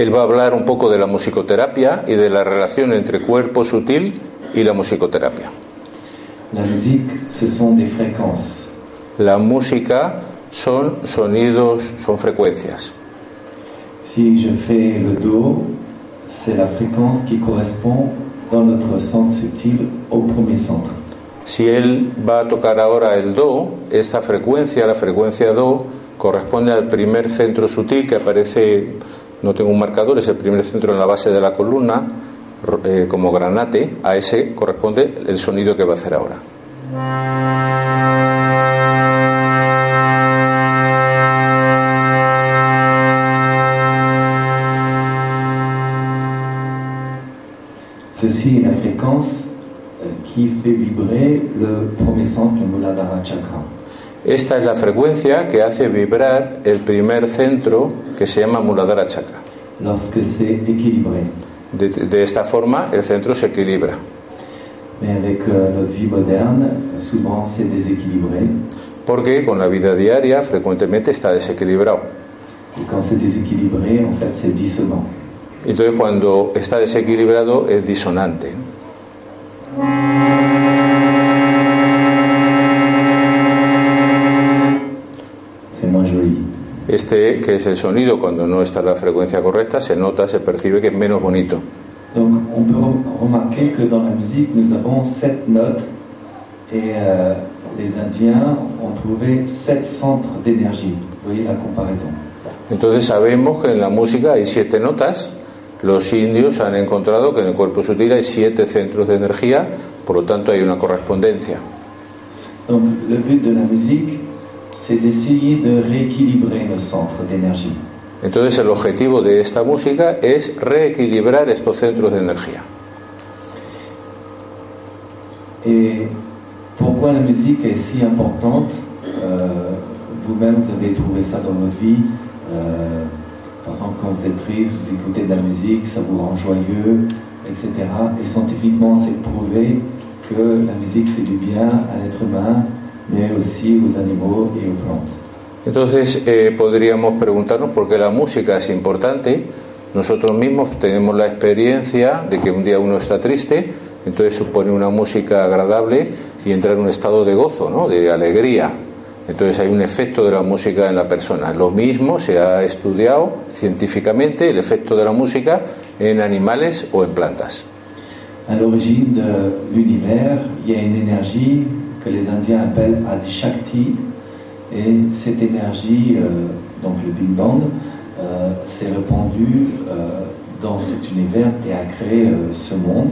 él va a hablar un poco de la musicoterapia y de la relación entre cuerpo sutil y la musicoterapia. La musique, ce sont des fréquences. La música son sonidos, son frecuencias. Si je fais le Do, c'est la fréquence qui correspond dans notre centre subtil au premier centre. Si él va a tocar ahora el Do, esta frecuencia, la frecuencia Do, corresponde al primer centro sutil que aparece, no tengo un marcador, es el primer centro en la base de la columna, eh, como granate, a ese corresponde el sonido que va a hacer ahora. Ceci est la fréquence euh, qui fait vibrer le premier centre, Muladhara Chakra. Esta es la frecuencia que hace vibrar el primer centro que se llama Muladhara Chakra. De, de esta forma el centro se equilibra. Euh. Porque con la vida diaria frecuentemente está desequilibrado. Entonces cuando está desequilibrado es disonante. Este, que es el sonido, cuando no está la frecuencia correcta, se nota, se percibe que es menos bonito. Donc, on peut rem- remarquer que dans la musique, nous avons sept notes et euh, les Indiens ont trouvé sept centres d'énergie. Vous voyez la comparaison. Entonces sabemos que en la música hay siete notas. Los indios han encontrado que en el cuerpo sutil hay siete centros de energía, por lo tanto hay una correspondencia. Donc, le but de la musique, c'est d'essayer de rééquilibrer nos centres d'énergie. Entonces el objetivo de esta música es reequilibrar estos centros de energía. Et pourquoi la musique est si importante Euh, Vous-même, vous avez trouvé ça dans votre vie. Euh, par exemple, quand vous êtes triste, vous écoutez de la musique, ça vous rend joyeux, etc. Et scientifiquement, c'est prouvé que la musique fait du bien à l'être humain, plantes. Entonces eh, podríamos preguntarnos por qué la música es importante. Nosotros mismos tenemos la experiencia de que un día uno está triste, entonces supone una música agradable y entra en un estado de gozo, ¿no? de alegría. Entonces hay un efecto de la música en la persona. Lo mismo se ha estudiado científicamente el efecto de la música en animales o en plantas. À l'origine de l'univers, il y a une énergie que les Indiens appellent Adishakti, et cette énergie, euh, donc le Big Bang, euh, s'est répandue euh, dans cet univers et a créé ce monde,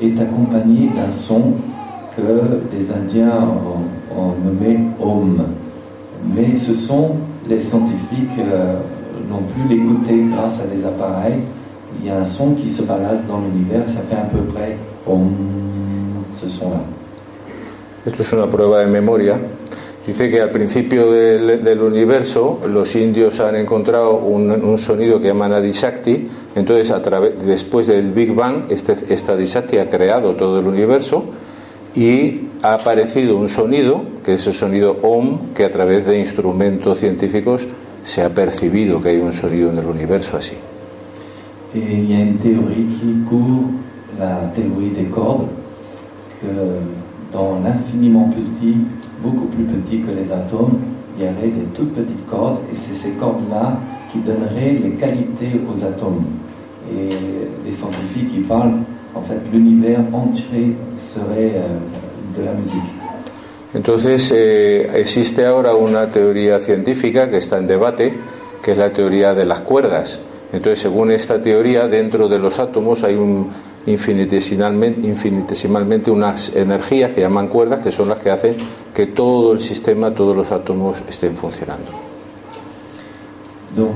est accompagné d'un son que les Indiens ont, ont nommé Om. Mais ce son, les scientifiques n'ont plus l'écouter grâce à des appareils. Il y a un son qui se balade dans l'univers, ça fait à peu près Om, ce son-là. Esto es una prueba de memoria. Dice que al principio del, universo los indios han encontrado un, sonido que llaman Adishakti, entonces después del Big Bang este, esta Adishakti ha creado todo el universo y ha aparecido un sonido, que es el sonido Om, que a través de instrumentos científicos se ha percibido que hay un sonido en el universo así. Y a une théorie qui court, la théorie des cordes, dans l'infiniment petit, beaucoup plus petit que les atomes, il y aurait des toutes petites cordes, et c'est ces cordes-là qui donneraient les qualités aux atomes. Et les scientifiques qui parlent, en fait, l'univers entier serait euh, de la musique. Entonces, eh, existe ahora una teoría científica que está en debate, que es la teoría de las cuerdas. Entonces, según esta teoría, dentro de los átomos hay un infinitesimalmente, infinitesimalmente unas energías que llaman cuerdas, que son las que hacen que todo el sistema, todos los átomos estén funcionando. Donc,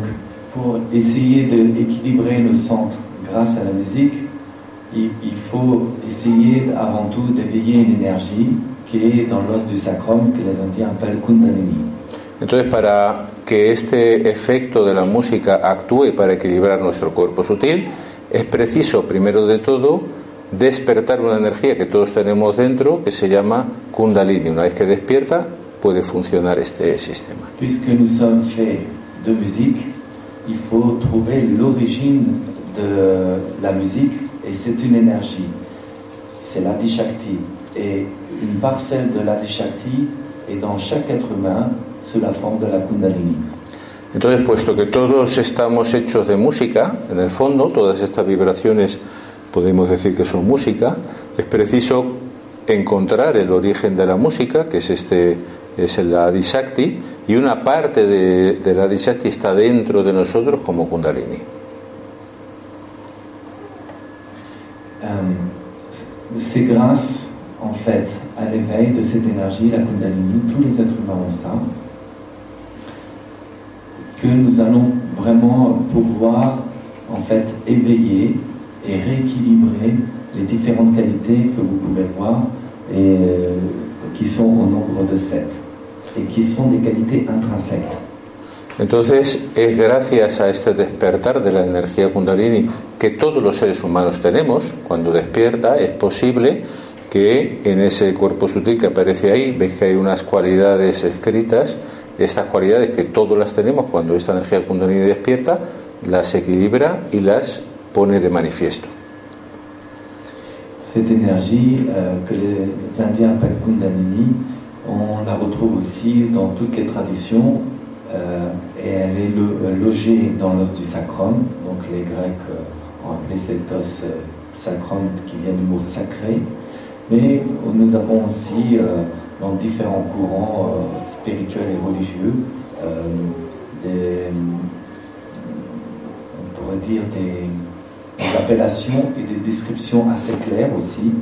pour essayer d'équilibrer le centre grâce à la musique, il, il faut essayer avant tout d'éveiller une énergie qui est dans l'os du sacrum que les Indiens appellent Kundalini. Entonces, para que este efecto de la música actúe para equilibrar nuestro cuerpo sutil, es preciso, primero de todo, despertar una energía que todos tenemos dentro que se llama Kundalini. Una vez que despierta, puede funcionar este sistema. Puisque nous sommes faits de musique, il faut trouver l'origine de la musique et c'est une énergie. C'est l'Adishakti. Et une parcelle de l'Adishakti est dans chaque être humain sous la forme de la Kundalini. Entonces, puesto que todos estamos hechos de música, en el fondo, todas estas vibraciones podemos decir que son música, es preciso encontrar el origen de la música, que es este es el Adishakti, y una parte de, del Adishakti está dentro de nosotros como Kundalini. Euh, c'est grâce, en fait, à l'éveil de cette énergie, la Kundalini, tous les êtres humains ont ça, que nous allons vraiment pouvoir, en fait, éveiller et rééquilibrer les différentes qualités que vous pouvez voir et euh, qui sont au nombre de sept et qui sont des qualités intrinsèques. Entonces, es gracias a este despertar de la energía Kundalini que todos los seres humanos tenemos, cuando despierta, es posible que en ese cuerpo sutil que aparece ahí, veis que hay unas cualidades escritas, estas cualidades que todos las tenemos cuando esta energía Kundalini despierta, las equilibra y las pone de manifiesto. Cette énergie euh, que les Indiens appellent Kundalini, on la retrouve aussi dans toutes les traditions euh, et elle est lo- euh, logée dans l'os du sacrum. Donc les Grecs euh, ont appelé cet os euh, sacrum qui vient du mot sacré. Mais nous avons aussi euh, dans différents courants spirituels et religieux euh, des, on pourrait dire des, des appellations et des descriptions assez claires aussi.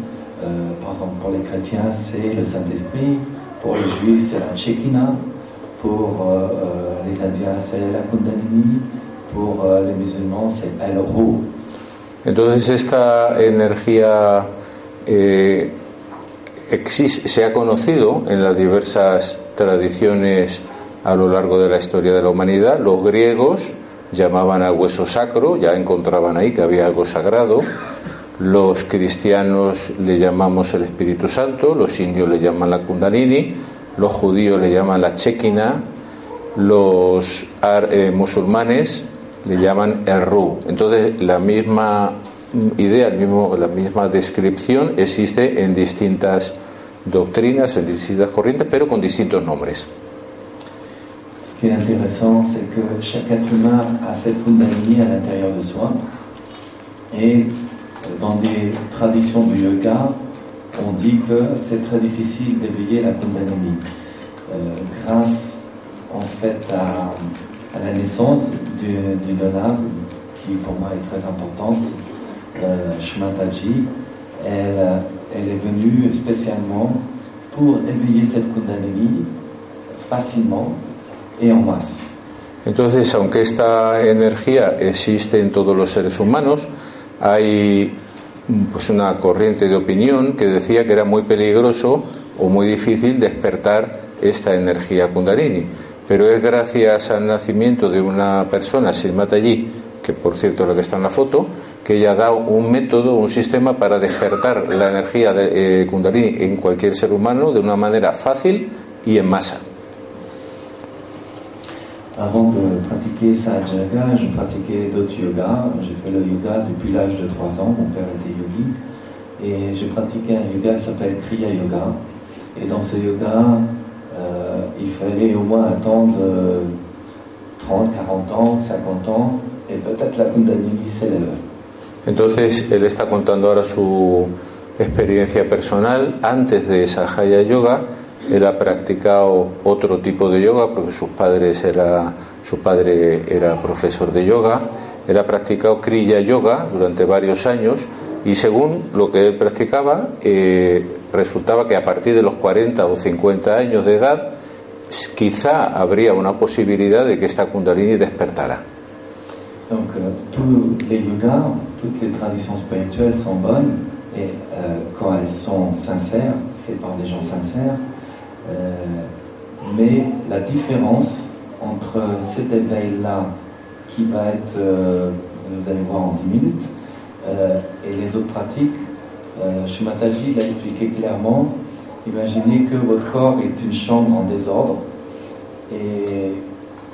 Euh, par exemple, pour les chrétiens, c'est le Saint-Esprit. Pour les juifs, c'est la Shekinah. Pour euh, euh, les Indiens, c'est la Kundalini. Pour euh, les musulmans, c'est El Ru. Entonces esta energía eh, se ha conocido en las diversas tradiciones a lo largo de la historia de la humanidad. Los griegos llamaban al hueso sacro, ya encontraban ahí que había algo sagrado. Los cristianos le llamamos el Espíritu Santo, los indios le llaman la Kundalini, los judíos le llaman la Chequina, los eh, musulmanes le llaman el Ru. Entonces, la misma idea, la misma descripción existe en distintas doctrinas, en distintas corrientes, pero con distintos nombres. Ce qui est intéressant, c'est que chaque être humain a cette Kundalini à l'intérieur de soi. Et dans des traditions du yoga, on dit que c'est très difficile d'éveiller la Kundalini. Euh, grâce, en fait, à, la naissance du- d'une âme qui, pour moi, est très importante, euh, Shmataji, elle, elle est venue spécialement pour éveiller cette Kundalini facilement et en masse. Entonces, aunque esta energía existe en todos los seres humanos, hay pues una corriente de opinión que decía que era muy peligroso o muy difícil despertar esta energía Kundalini. Pero es gracias al nacimiento de una persona, Silmata allí, que por cierto es la que está en la foto, que ella dado un método, un sistema para despertar la energía de, eh, Kundalini en cualquier ser humano de una manera fácil y en masa. Avant de pratiquer Sahaja Yoga, je pratiquais d'autres yogas. J'ai fait le yoga depuis l'âge de 3 ans, mon père était yogi. Et j'ai pratiqué un yoga qui s'appelle Kriya Yoga. Et dans ce yoga, euh, il fallait au moins attendre euh, 30, 40 ans, 50 ans, et peut-être la Kundalini s'élève. Entonces, él está contando ahora su experiencia personal. Antes de Sahaya Yoga, él ha practicado otro tipo de yoga porque sus padres era, su padre era profesor de yoga. Él ha practicado Kriya Yoga durante varios años y según lo que él practicaba, eh, resultaba que a partir de los 40 o 50 años de edad, quizá habría una posibilidad de que esta Kundalini despertara. Donc, euh, tous les yogas, toutes les traditions spirituelles sont bonnes et euh, quand elles sont sincères, faites par des gens sincères. Euh, mais la différence entre cet éveil-là, qui va être, euh, vous allez voir en 10 minutes, euh, et les autres pratiques, euh, Shumataji l'a expliqué clairement. Imaginez que votre corps est une chambre en désordre et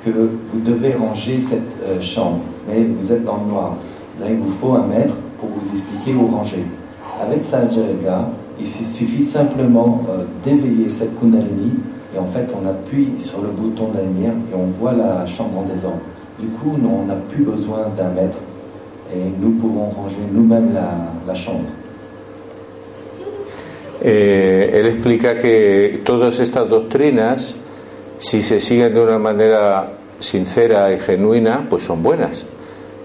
que vous devez ranger cette euh, chambre, mais vous êtes dans le noir. Là, il vous faut un maître pour vous expliquer où ranger. Avec Sahaja il fi- suffit simplement euh, d'éveiller cette Kundalini et en fait, on appuie sur le bouton de la lumière et on voit la chambre en désordre. Du coup, nous, on n'a plus besoin d'un maître et nous pouvons ranger nous-mêmes la, la chambre. Eh, él explica que todas estas doctrinas, si se siguen de una manera sincera y genuina, pues son buenas.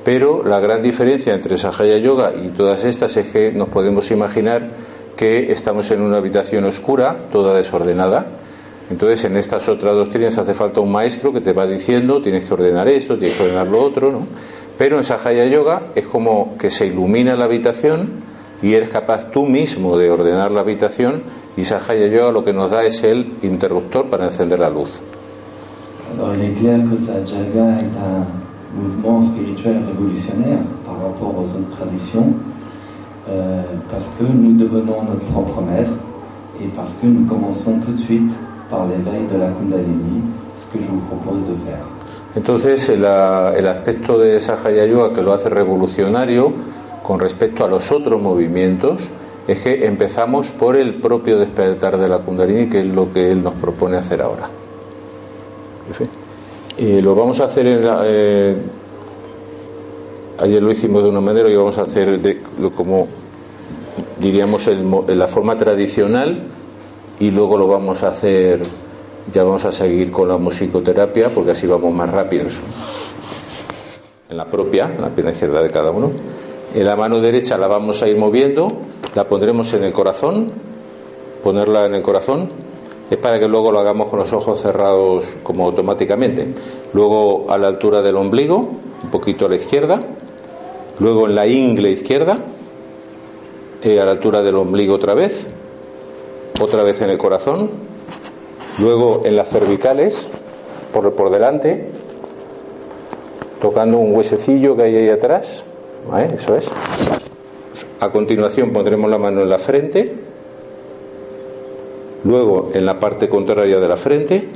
Pero la gran diferencia entre Sahaya Yoga y todas estas es que nos podemos imaginar que estamos en una habitación oscura, toda desordenada. Entonces, en estas otras doctrinas hace falta un maestro que te va diciendo, tienes que ordenar esto, tienes que ordenar lo otro, ¿no? Pero en Sahaya Yoga es como que se ilumina la habitación y eres capaz tú mismo de ordenar la habitación y Sahaya Yoga lo que nos da es el interruptor para encender la luz. Mouvement spirituel révolutionnaire par rapport aux autres traditions, euh, parce que nous devenons notre propre maître et parce que nous commençons tout de suite par l'éveil de la Kundalini, ce que je vous propose de faire. Entonces, el, el aspecto de Sahaya Yoga que lo hace revolucionario con respecto a los otros movimientos es que empezamos por el propio despertar de la Kundalini, que es lo que él nos propone hacer ahora. En fin. Y lo vamos a hacer en la, eh, ayer lo hicimos de una manera y vamos a hacer de, como diríamos el la forma tradicional y luego lo vamos a hacer ya vamos a seguir con la musicoterapia porque así vamos más rápidos. En la propia en la pierna izquierda de cada uno. En la mano derecha la vamos a ir moviendo la pondremos en el corazón ponerla en el corazón es para que luego lo hagamos con los ojos cerrados como automáticamente. Luego a la altura del ombligo un poquito a la izquierda. Luego en la ingle izquierda eh, a la altura del ombligo otra vez. Otra vez en el corazón. Luego en las cervicales por, por delante tocando un huesecillo que hay ahí atrás. Eso es. A continuación pondremos la mano en la frente luego en la parte contraria de la frente.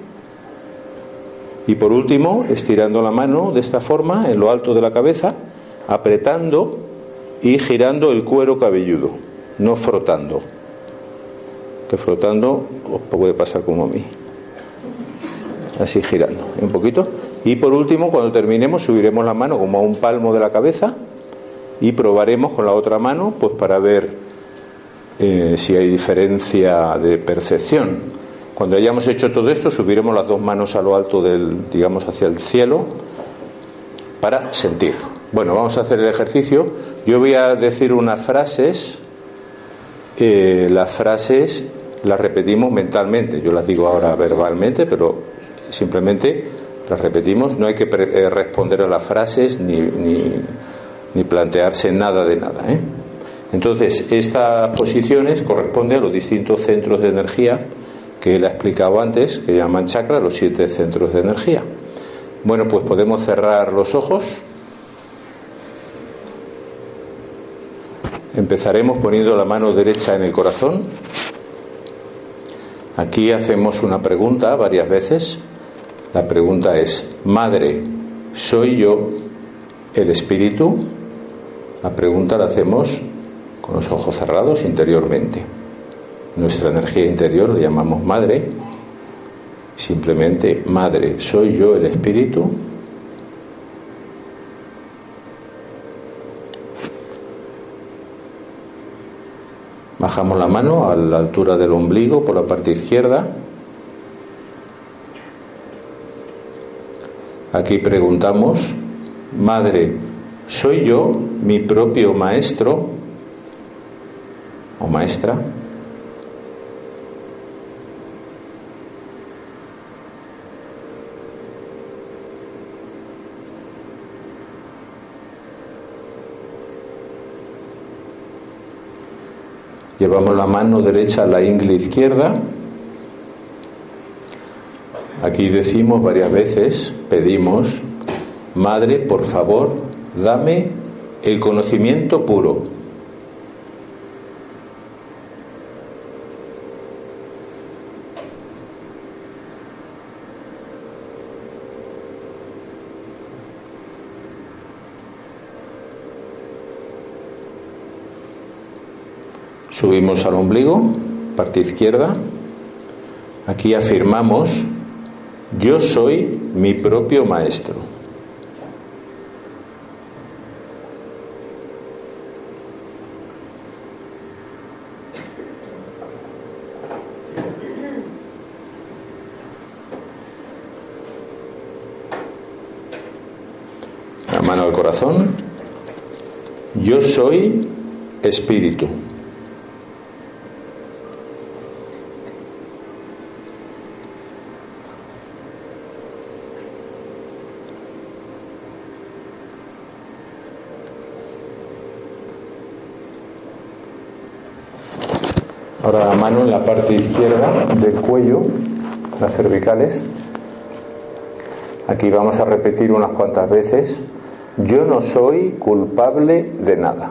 Y por último estirando la mano de esta forma en lo alto de la cabeza apretando y girando el cuero cabelludo no frotando. Que frotando os puede pasar como a mí. Así girando un poquito. Y por último cuando terminemos subiremos la mano como a un palmo de la cabeza y probaremos con la otra mano pues para ver eh, si hay diferencia de percepción cuando hayamos hecho todo esto subiremos las dos manos a lo alto del digamos hacia el cielo para sentir bueno vamos a hacer el ejercicio yo voy a decir unas frases eh, las frases las repetimos mentalmente. Yo las digo ahora verbalmente, pero simplemente las repetimos. No hay que pre- eh, responder a las frases ni, ni, ni plantearse nada de nada. ¿eh? Entonces, estas posiciones corresponden a los distintos centros de energía que él ha explicado antes, que llaman chakra, los siete centros de energía. Bueno, pues podemos cerrar los ojos. Empezaremos poniendo la mano derecha en el corazón. Aquí hacemos una pregunta varias veces. La pregunta es, Madre, ¿soy yo el espíritu? La pregunta la hacemos con los ojos cerrados interiormente. Nuestra energía interior le llamamos Madre. Simplemente, Madre, ¿soy yo el espíritu? Bajamos la mano a la altura del ombligo por la parte izquierda. Aquí preguntamos, Madre, ¿soy yo mi propio maestro o maestra. Llevamos la mano derecha a la ingle izquierda. Aquí decimos varias veces, pedimos, Madre, por favor, dame el conocimiento puro, Subimos al ombligo, parte izquierda. Aquí afirmamos, yo soy mi propio maestro. La mano al corazón. Yo soy espíritu. Ahora la mano en la parte izquierda del cuello, las cervicales. Aquí vamos a repetir unas cuantas veces. Yo no soy culpable de nada.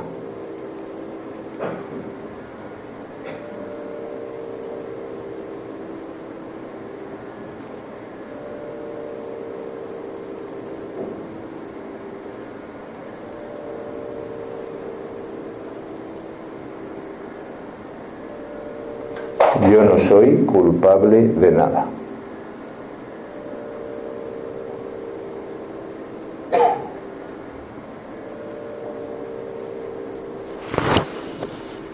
Yo no soy culpable de nada.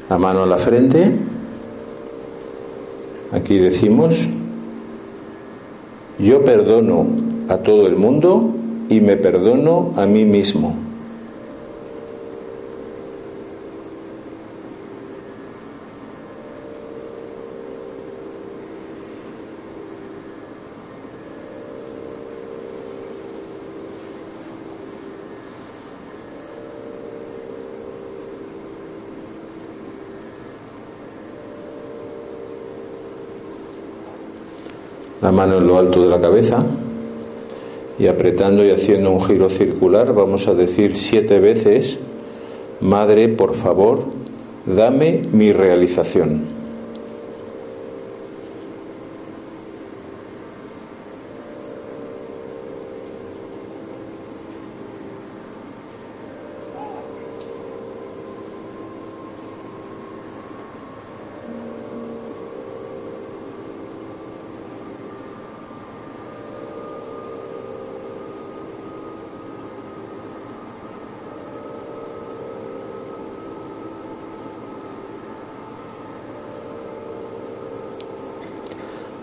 La mano a la frente. Aquí decimos, yo perdono a todo el mundo y me perdono a mí mismo. La mano en lo alto de la cabeza y apretando y haciendo un giro circular vamos a decir siete veces, Madre, por favor, dame mi realización.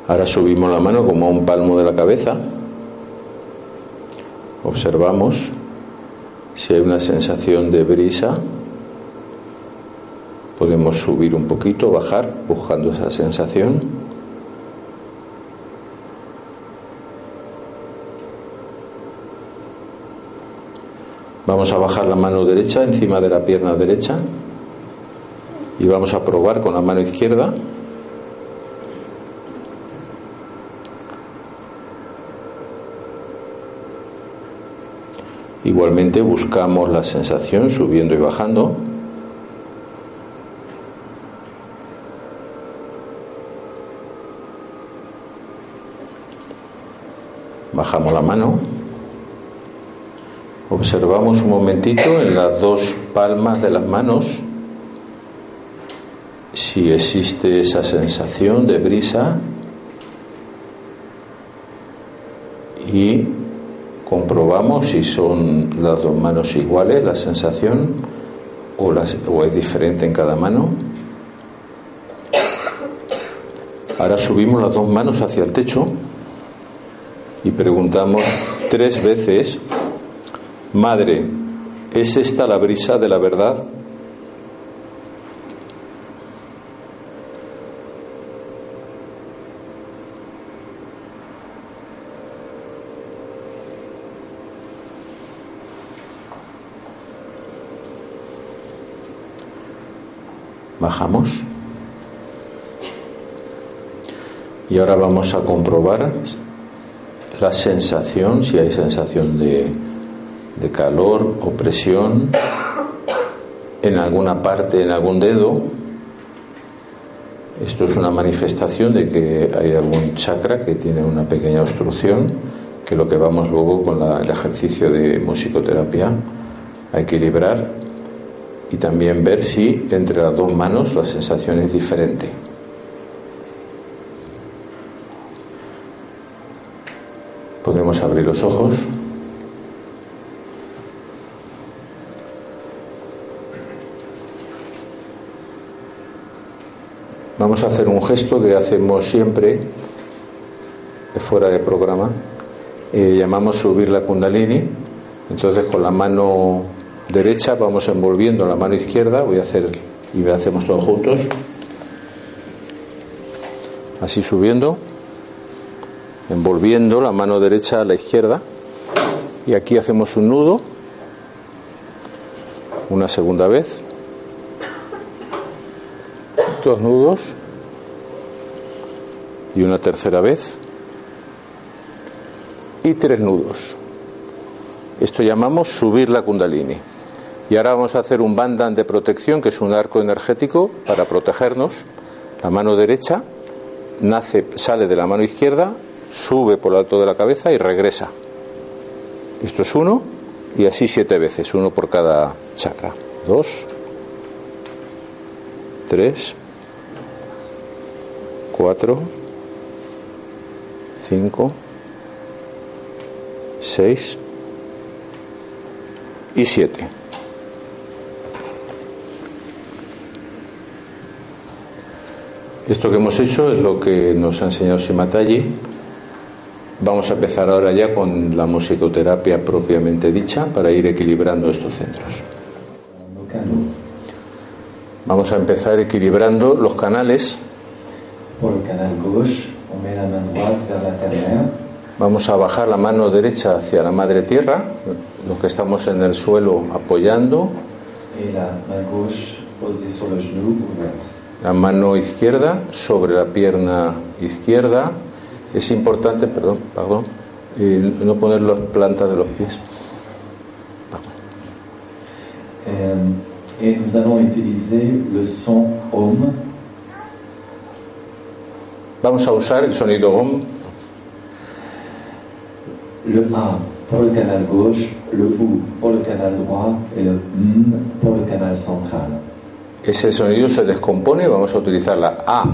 Ahora subimos la mano como a un palmo de la cabeza. Observamos si hay una sensación de brisa. Podemos subir un poquito, bajar, buscando esa sensación. Vamos a bajar la mano derecha encima de la pierna derecha y vamos a probar con la mano izquierda. Igualmente buscamos la sensación subiendo y bajando. Bajamos la mano. Observamos un momentito en las dos palmas de las manos si existe esa sensación de brisa y comprobamos si son las dos manos iguales, la sensación, o, es diferente en cada mano. Ahora subimos las dos manos hacia el techo y preguntamos tres veces, Madre, ¿es esta la brisa de la verdad? bajamos. Y ahora vamos a comprobar la sensación, si hay sensación de, de calor o presión en alguna parte, en algún dedo. Esto es una manifestación de que hay algún chakra que tiene una pequeña obstrucción, que lo que vamos luego con el ejercicio de musicoterapia a equilibrar y también ver si entre las dos manos la sensación es diferente. Podemos abrir los ojos. Vamos a hacer un gesto que hacemos siempre fuera de programa. Eh, llamamos subir la kundalini. Entonces con la mano derecha vamos envolviendo la mano izquierda. Voy a hacer y lo hacemos todos juntos. Así subiendo, envolviendo la mano derecha a la izquierda. Y aquí hacemos un nudo. Una segunda vez. Dos nudos. Y una tercera vez. Y tres nudos. Esto llamamos subir la kundalini. Y ahora vamos a hacer un bandan de protección, que es un arco energético para protegernos. La mano derecha sale de la mano izquierda, sube por lo alto de la cabeza y regresa. Esto es uno y así siete veces, uno por cada chakra. Dos, tres, cuatro, cinco, seis y siete. Esto que hemos hecho es lo que nos ha enseñado Simatallí. Vamos a empezar ahora ya con la musicoterapia propiamente dicha para ir equilibrando estos centros. Vamos a empezar equilibrando los canales. Vamos a bajar la mano derecha hacia la madre tierra, los que estamos en el suelo apoyando, la mano izquierda sobre la pierna izquierda. Es importante, perdón, perdón, eh, no poner las plantas de los pies. Euh, Et nous allons utiliser le son OM Vamos a usar el sonido OM, le A pour le canal gauche, le OU pour le canal droit et le M pour le canal central. Ese sonido se descompone, vamos a utilizar la A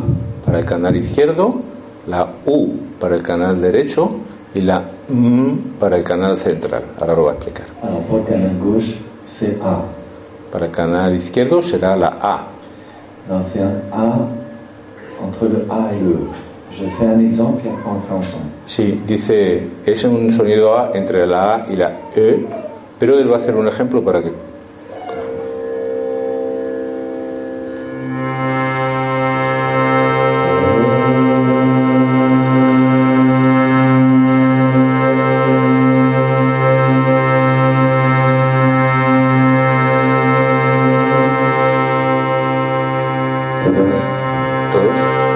para el canal izquierdo, la U para el canal derecho y la M para el canal central. Ahora lo voy a explicar. Para el canal izquierdo será la A. E. Ensemble. Sí, dice, es un sonido A entre la A y la E, pero él va a hacer un ejemplo para que... Todos. Todos.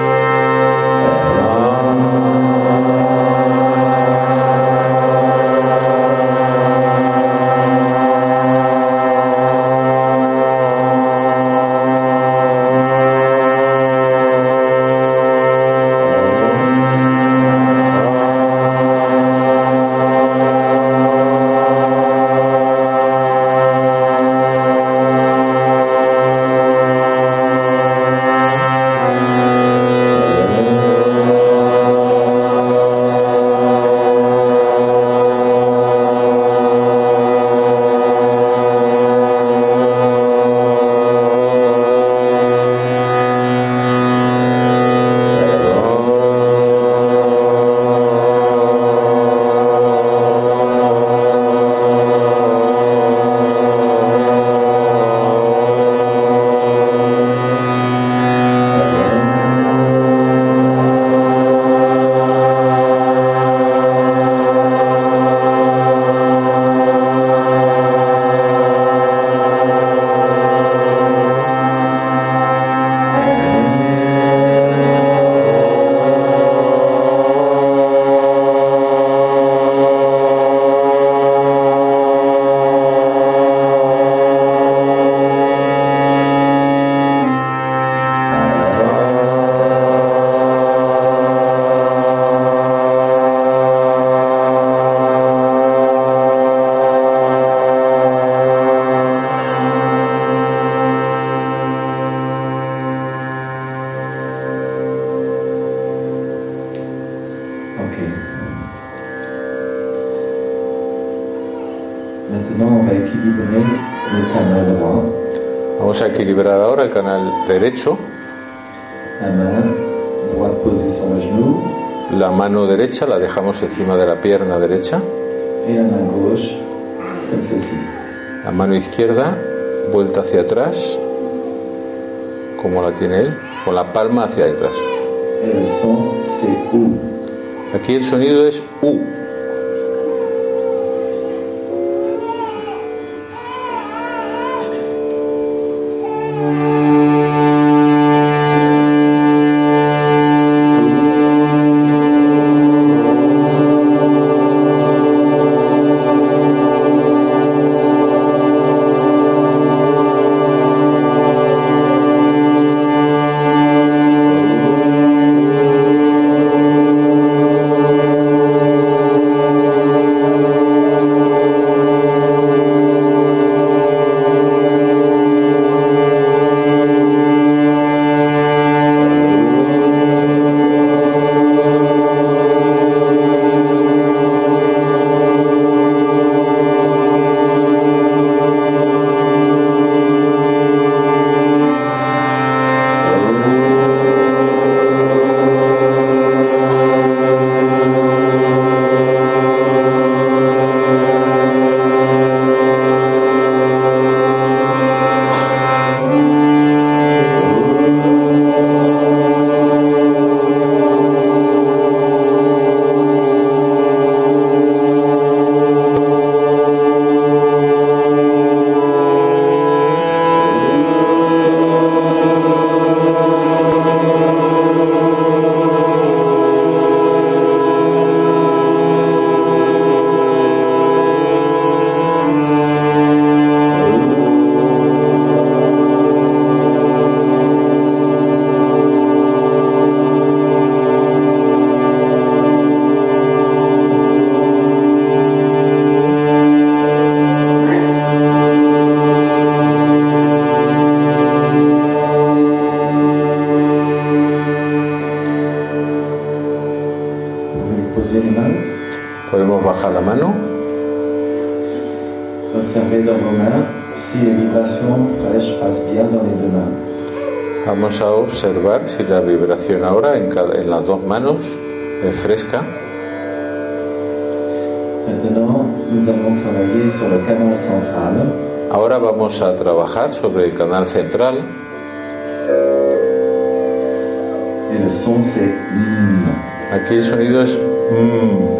Derecho, La mano derecha la dejamos encima de la pierna derecha, la mano izquierda vuelta hacia atrás, como la tiene él, con la palma hacia atrás. Aquí el sonido es U. Podemos bajar la mano, vamos a observar si la vibración ahora en, cada- en las dos manos es fresca. Ahora vamos a trabajar sobre el canal central. Mm. Aquí el sonido es mm.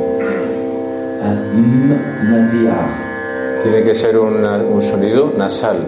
Tiene que ser una- un sonido nasal.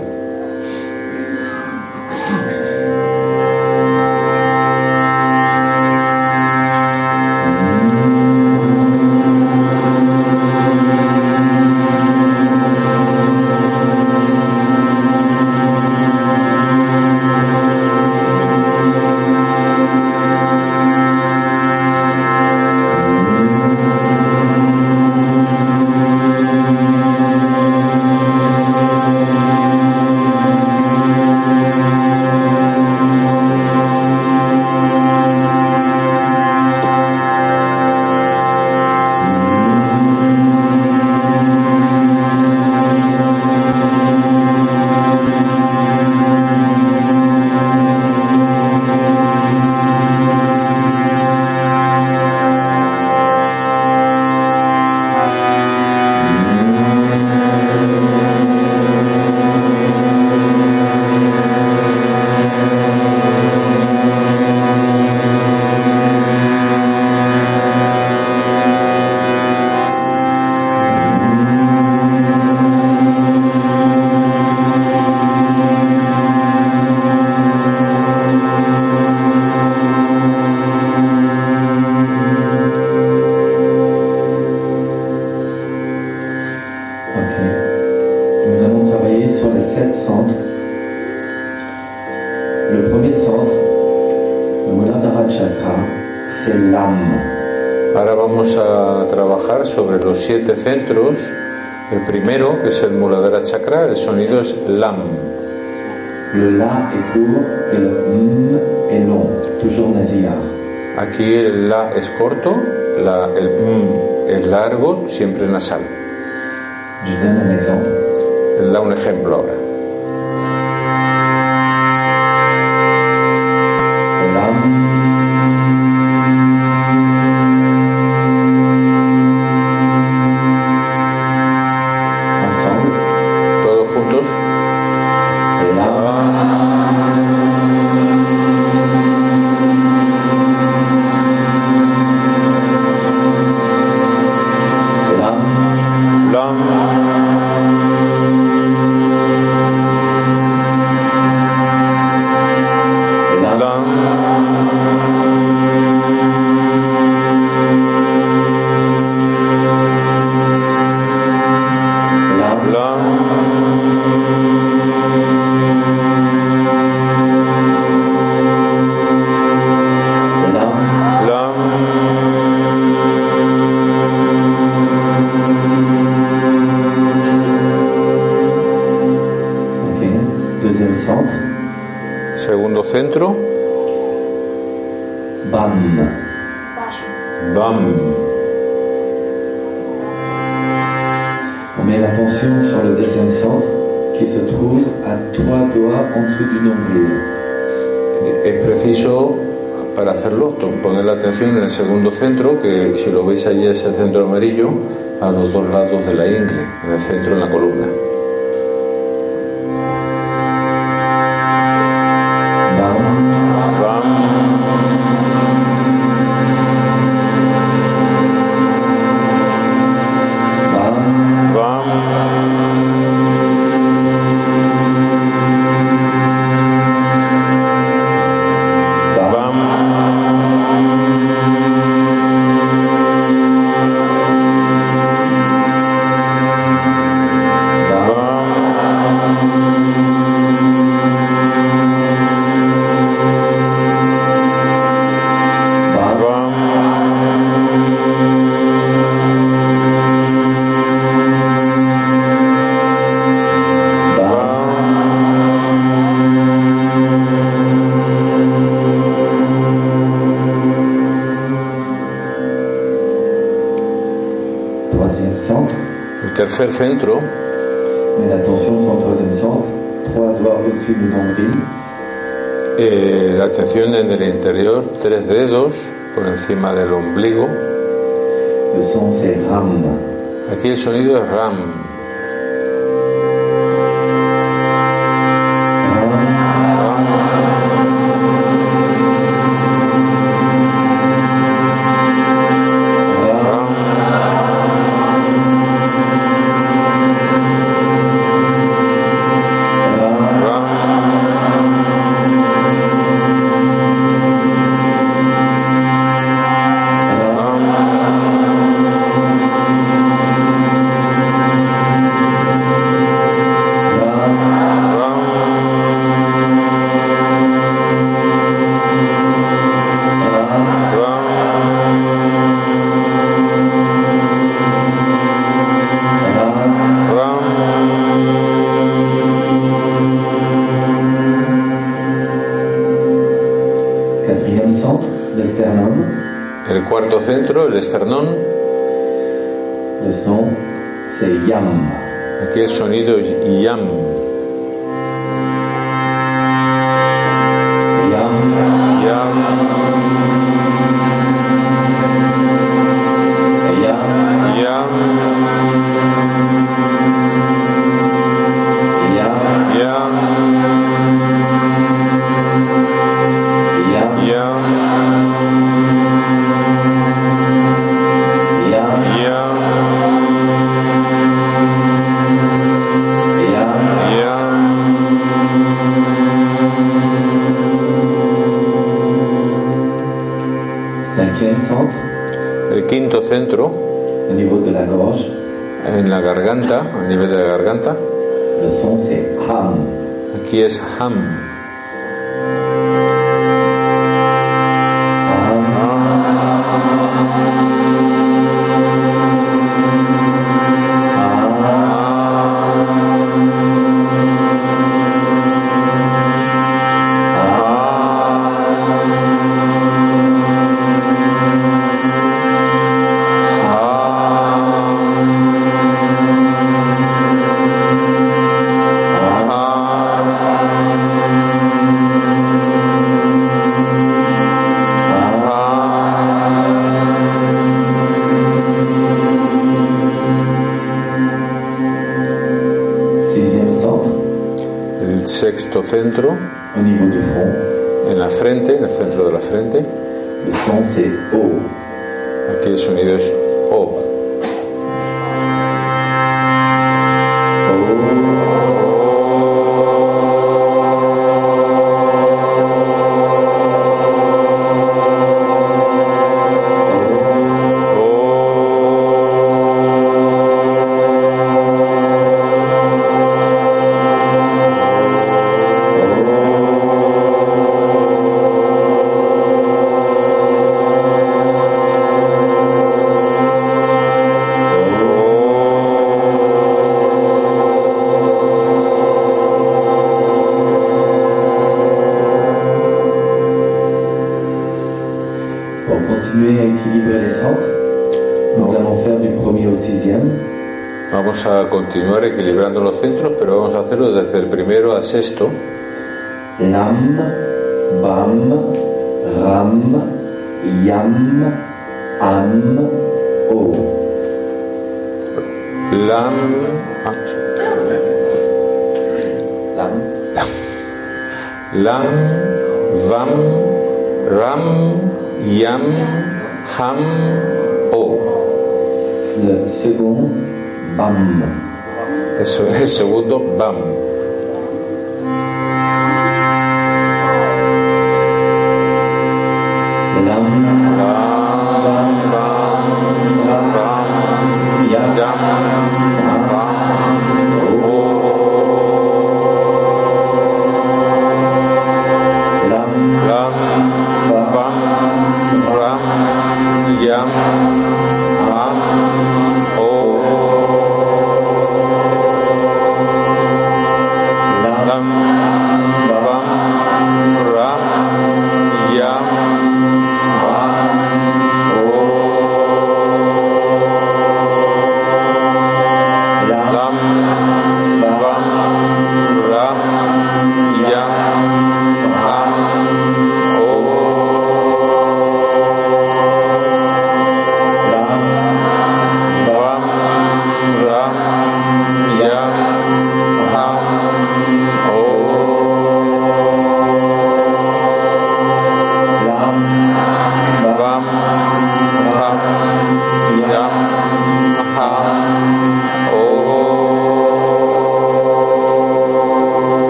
L'âme. Ahora vamos a trabajar sobre los siete centros. El primero, que es el Muladhara Chakra, el sonido es LAM. Le La est court et le M est long, toujours nasillard. Aquí el La es corto, la- el M es largo, siempre nasal. Je donne un exemple. da un ejemplo ahora. Centro, que si lo veis allí es el centro amarillo, a los dos lados de la ingle, en el centro en la columna. Du nombril. Eh, la atención en el interior, tres dedos por encima del ombligo. Aquí el sonido es ram. El esternón. Nivel de la garganta. Aquí es continuer à équilibrer les centres, nous allons faire du premier au sixième. Vamos a continuar equilibrando los centros, pero vamos a hacerlo desde el primero al sexto. Lam, Bam, Ram, Yam, Am, O. Lam, ah, Lam, Lam, Vam, Ram, Yam, Ham, O. le second, Bam. Eso es el segundo Bam.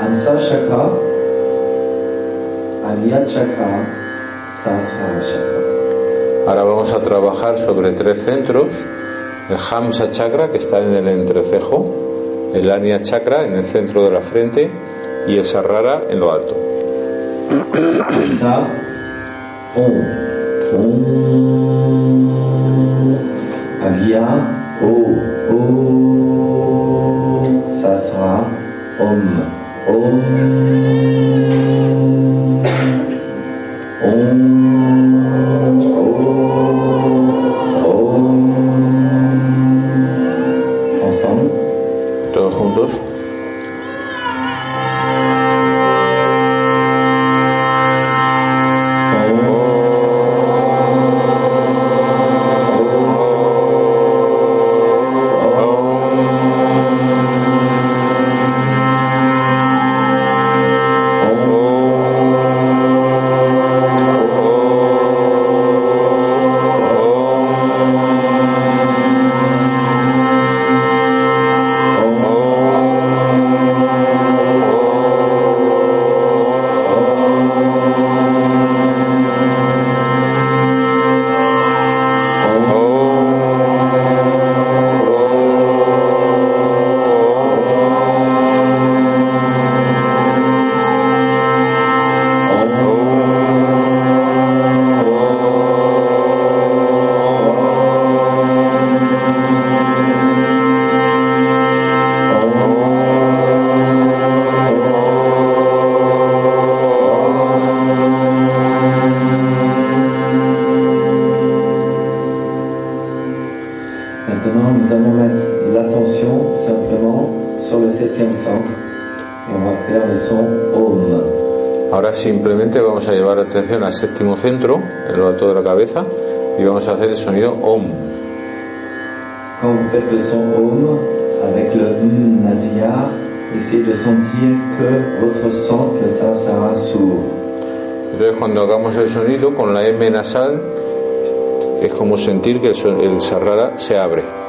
Amsa Chakra, Aliyat Chakra, Sahasrara Chakra. Ahora vamos a trabajar sobre tres centros. El Hamsa Chakra, que está en el entrecejo, el Anya Chakra, en el centro de la frente, y el Sarrara en lo alto. Sa, Om. Om. Aliya, O. O. Sasra, Om. Om Om simplemente vamos a llevar atención al séptimo centro, en lo alto de la cabeza, y vamos a hacer el sonido OM. Quand vous faites le son OM avec le M nasillard, essayez de sentir que votre centre, le sahasrara, s'ouvre. Entonces cuando hagamos el sonido con la M nasal, es como sentir que el, el sarrara se abre.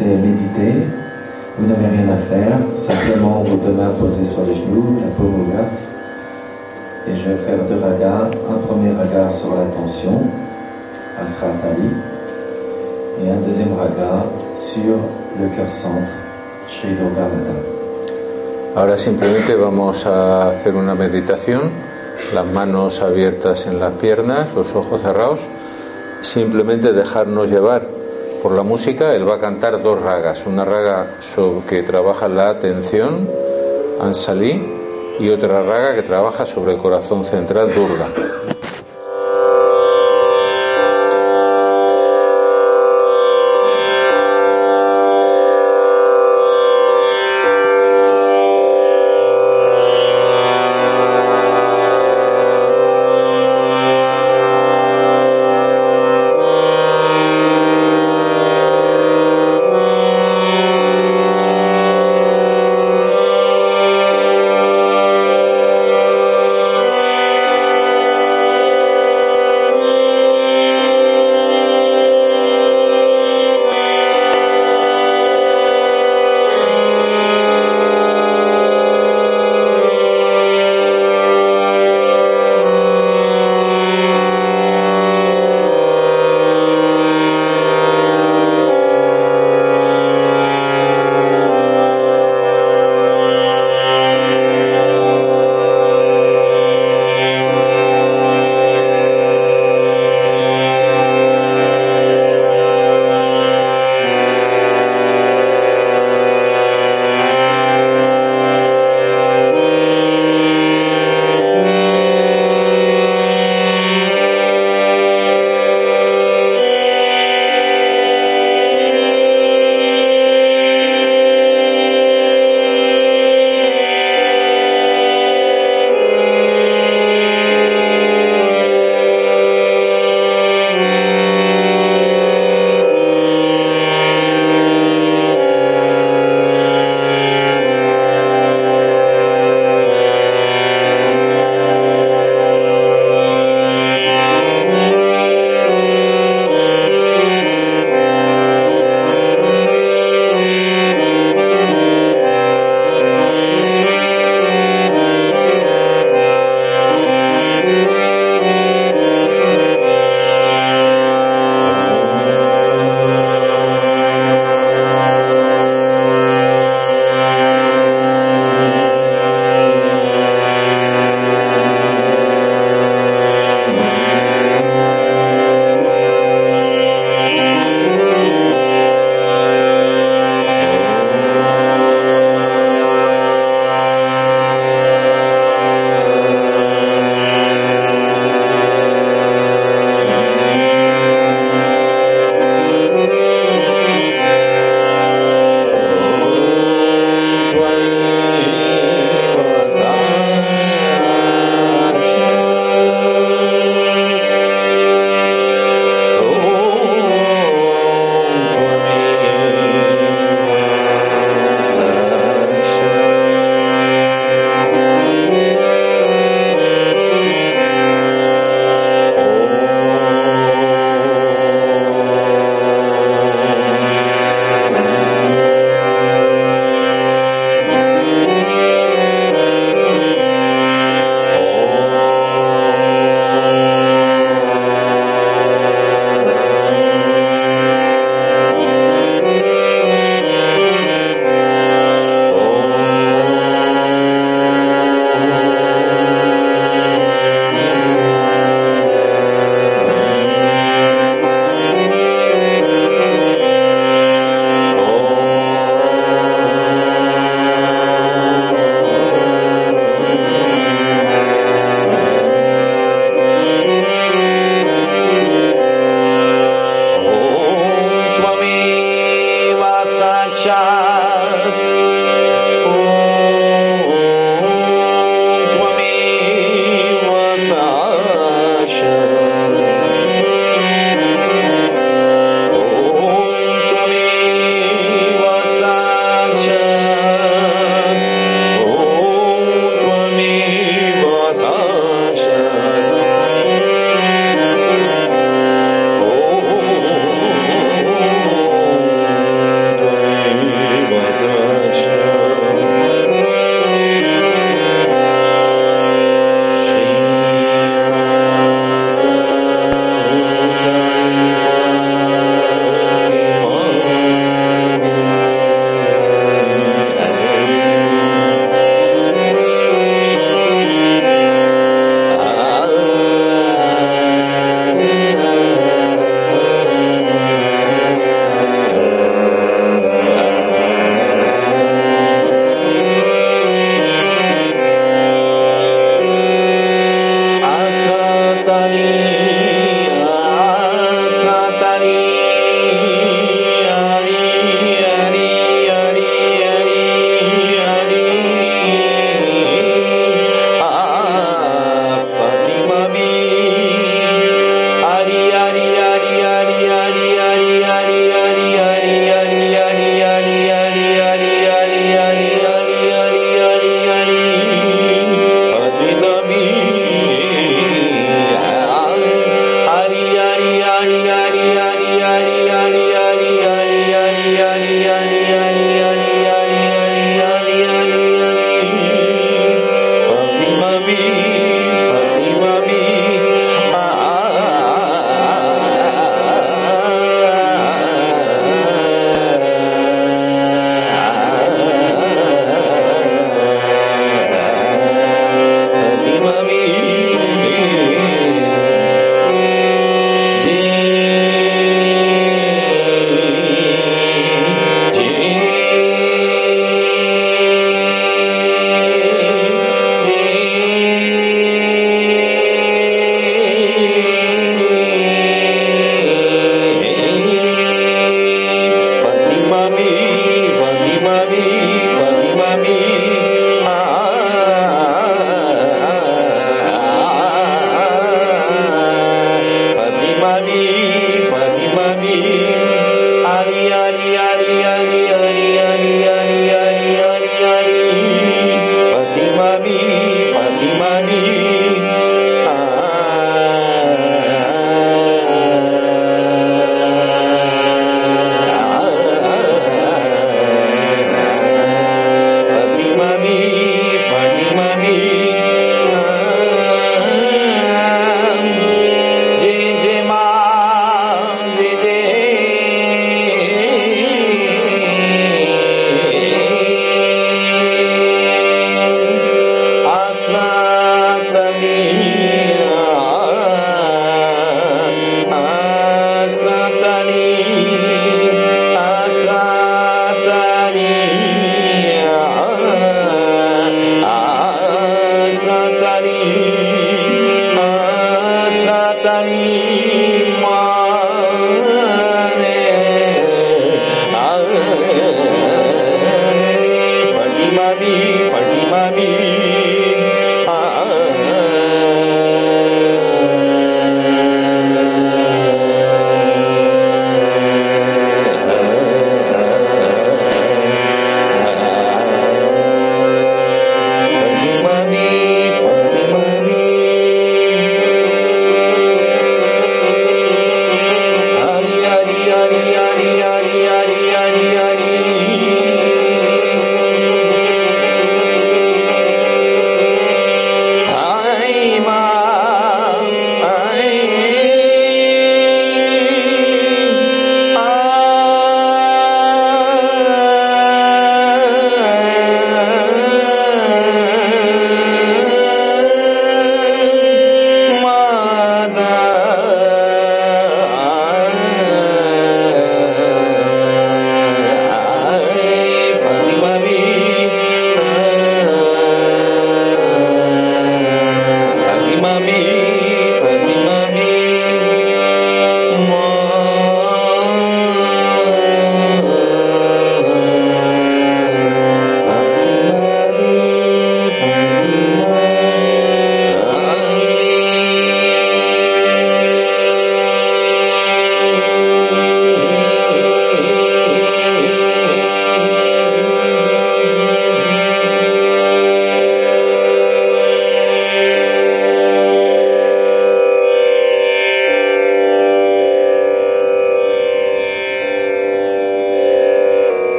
Vous laisser méditer. Vous n'avez rien à faire, simplement vos deux mains posées sur les genoux, la paume ouverte. Et je vais faire deux ragas. Un premier raga sur l'attention, Asratali. Et un deuxième raga sur le cœur centre, Sri. Ahora simplemente vamos a hacer una meditación, las manos abiertas en las piernas, los ojos cerrados, simplemente dejarnos llevar por la música. Él va a cantar dos ragas, una raga so- que trabaja la atención, Ansali, y otra raga que trabaja sobre el corazón central, Durga.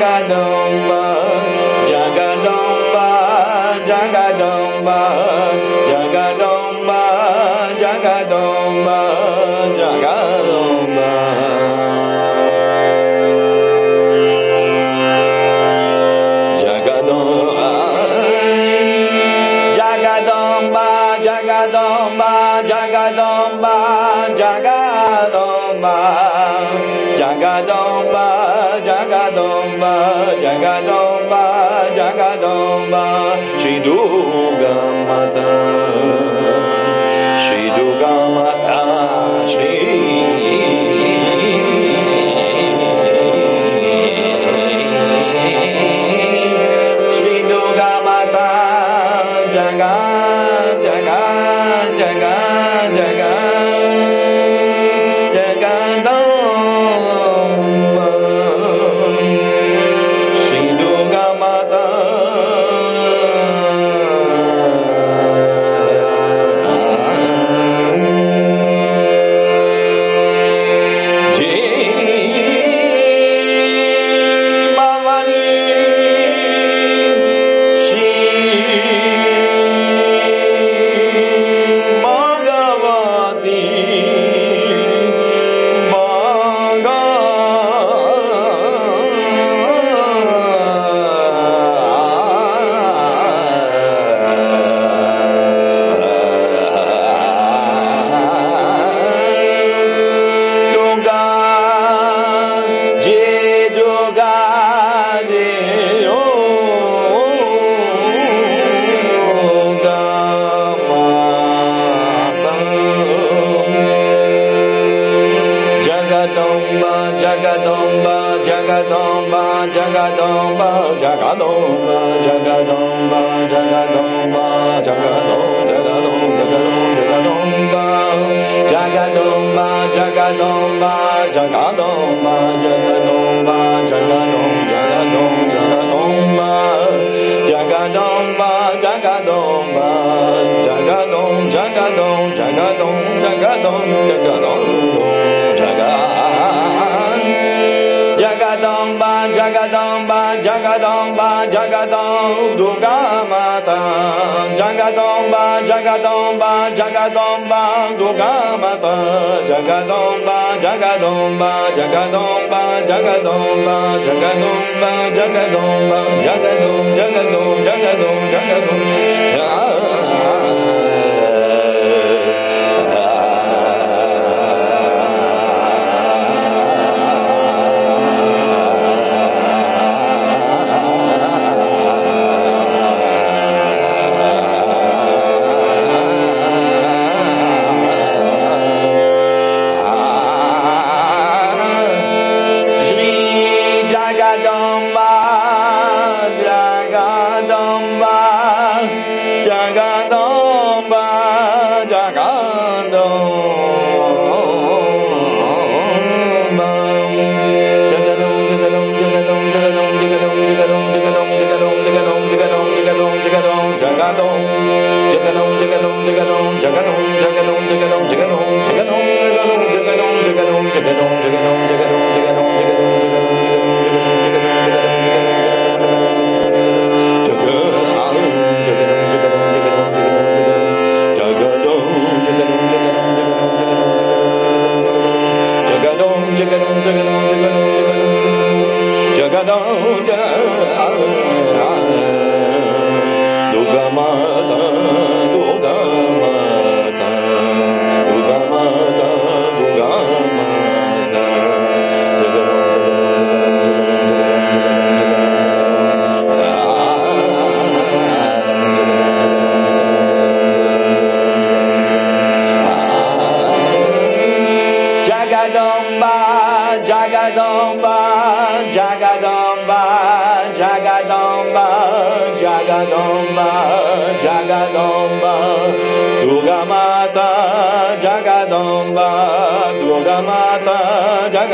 Jagadamba, Jagadamba, Jagadamba, Jagadamba. जगदों जगदों श्री दु गी दु गमदा Shri Jagadamba, Jagadamba, Jagadamba, Jagadamba, Jagadamba, Jagadamba, Jagadamba, Jagadamba, Jagadom, Jagadom, Jagadomba, Jagadomba, Jagadomba, Jagadom, Jagadom, Jagadom, Jagadom, Jagadom, Jagadom, Jagadomba, Jagadomba, Jagadomba, Jagadom, Dugama. जगदोम्बा जगदोंबा जगदोंबा गोगाम जगदोम्बा जगदोंबा जगदोंबा जगदों जगदोंबा जगदों जगदोम् जगदोम् जगदोम् जगदोम्बा don't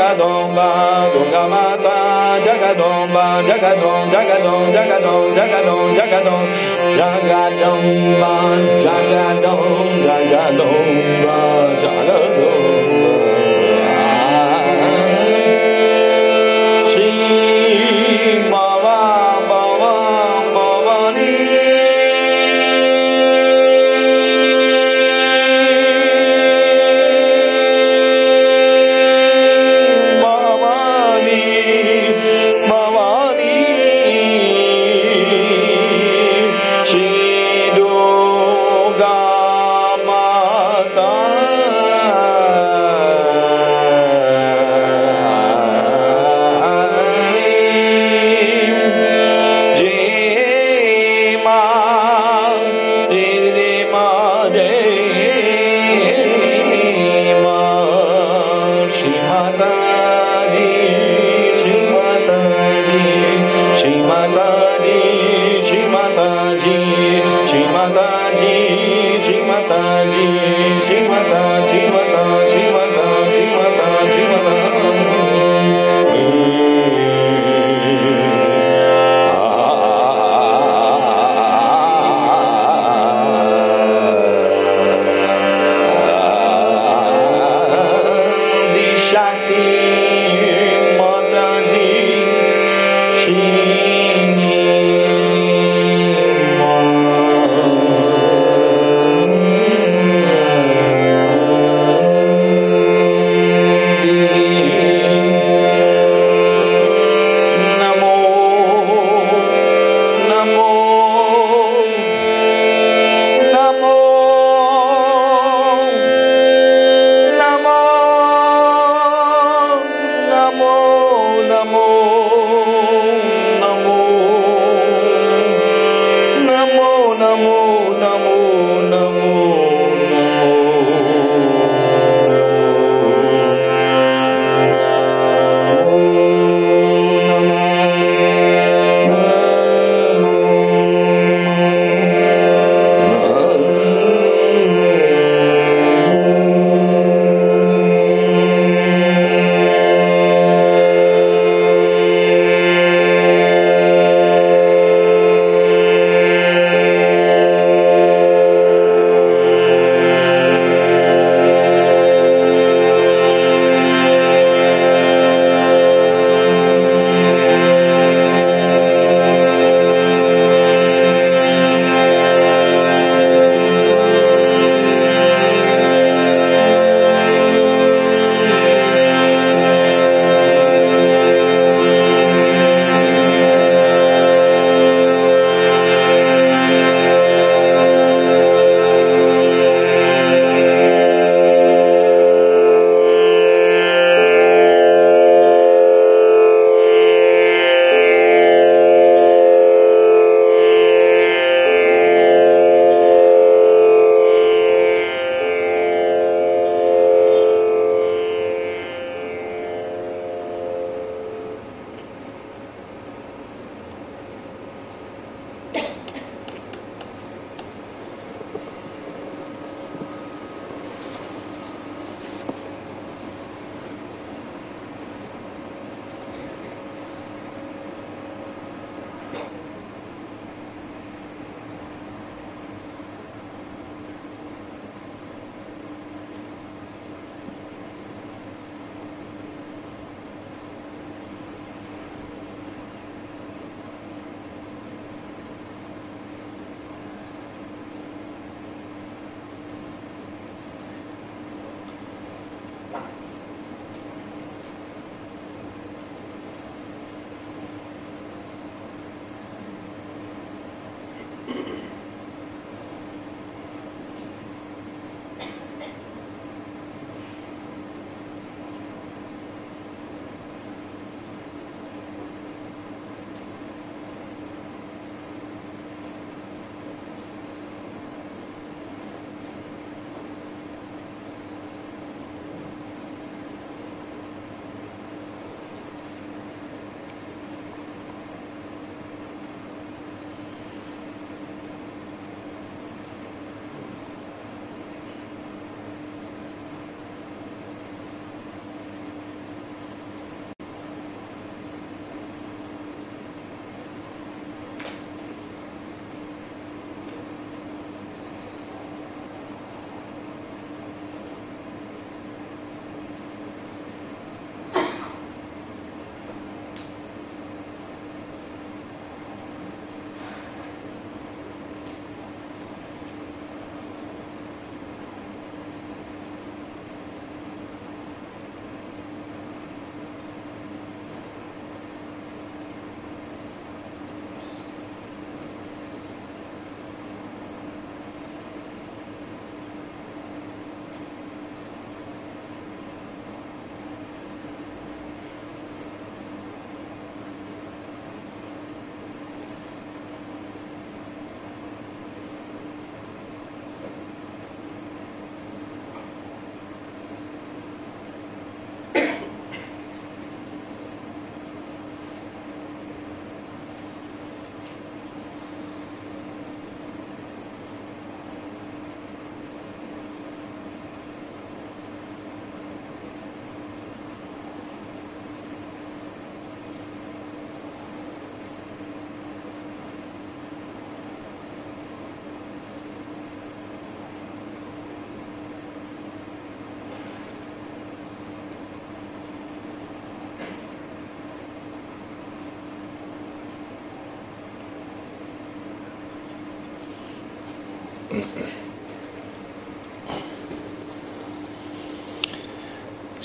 Jagadamba, Dugamata, Jagadamba, Jagadom, Jagadom, Jagadom, Jagadom, Jagadom, Jagadamba, Jagadom, Jagadamba, Jagadamba. Shri Baba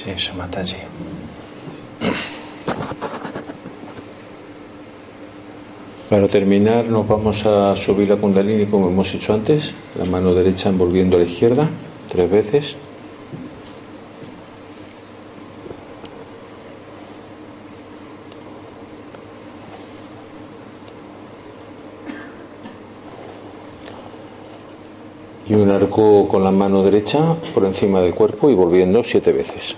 Sí, eso mata allí. Para terminar, nos vamos a subir la kundalini como hemos hecho antes, la mano derecha envolviendo a la izquierda, tres veces. Y un arco con la mano derecha por encima del cuerpo y volviendo siete veces.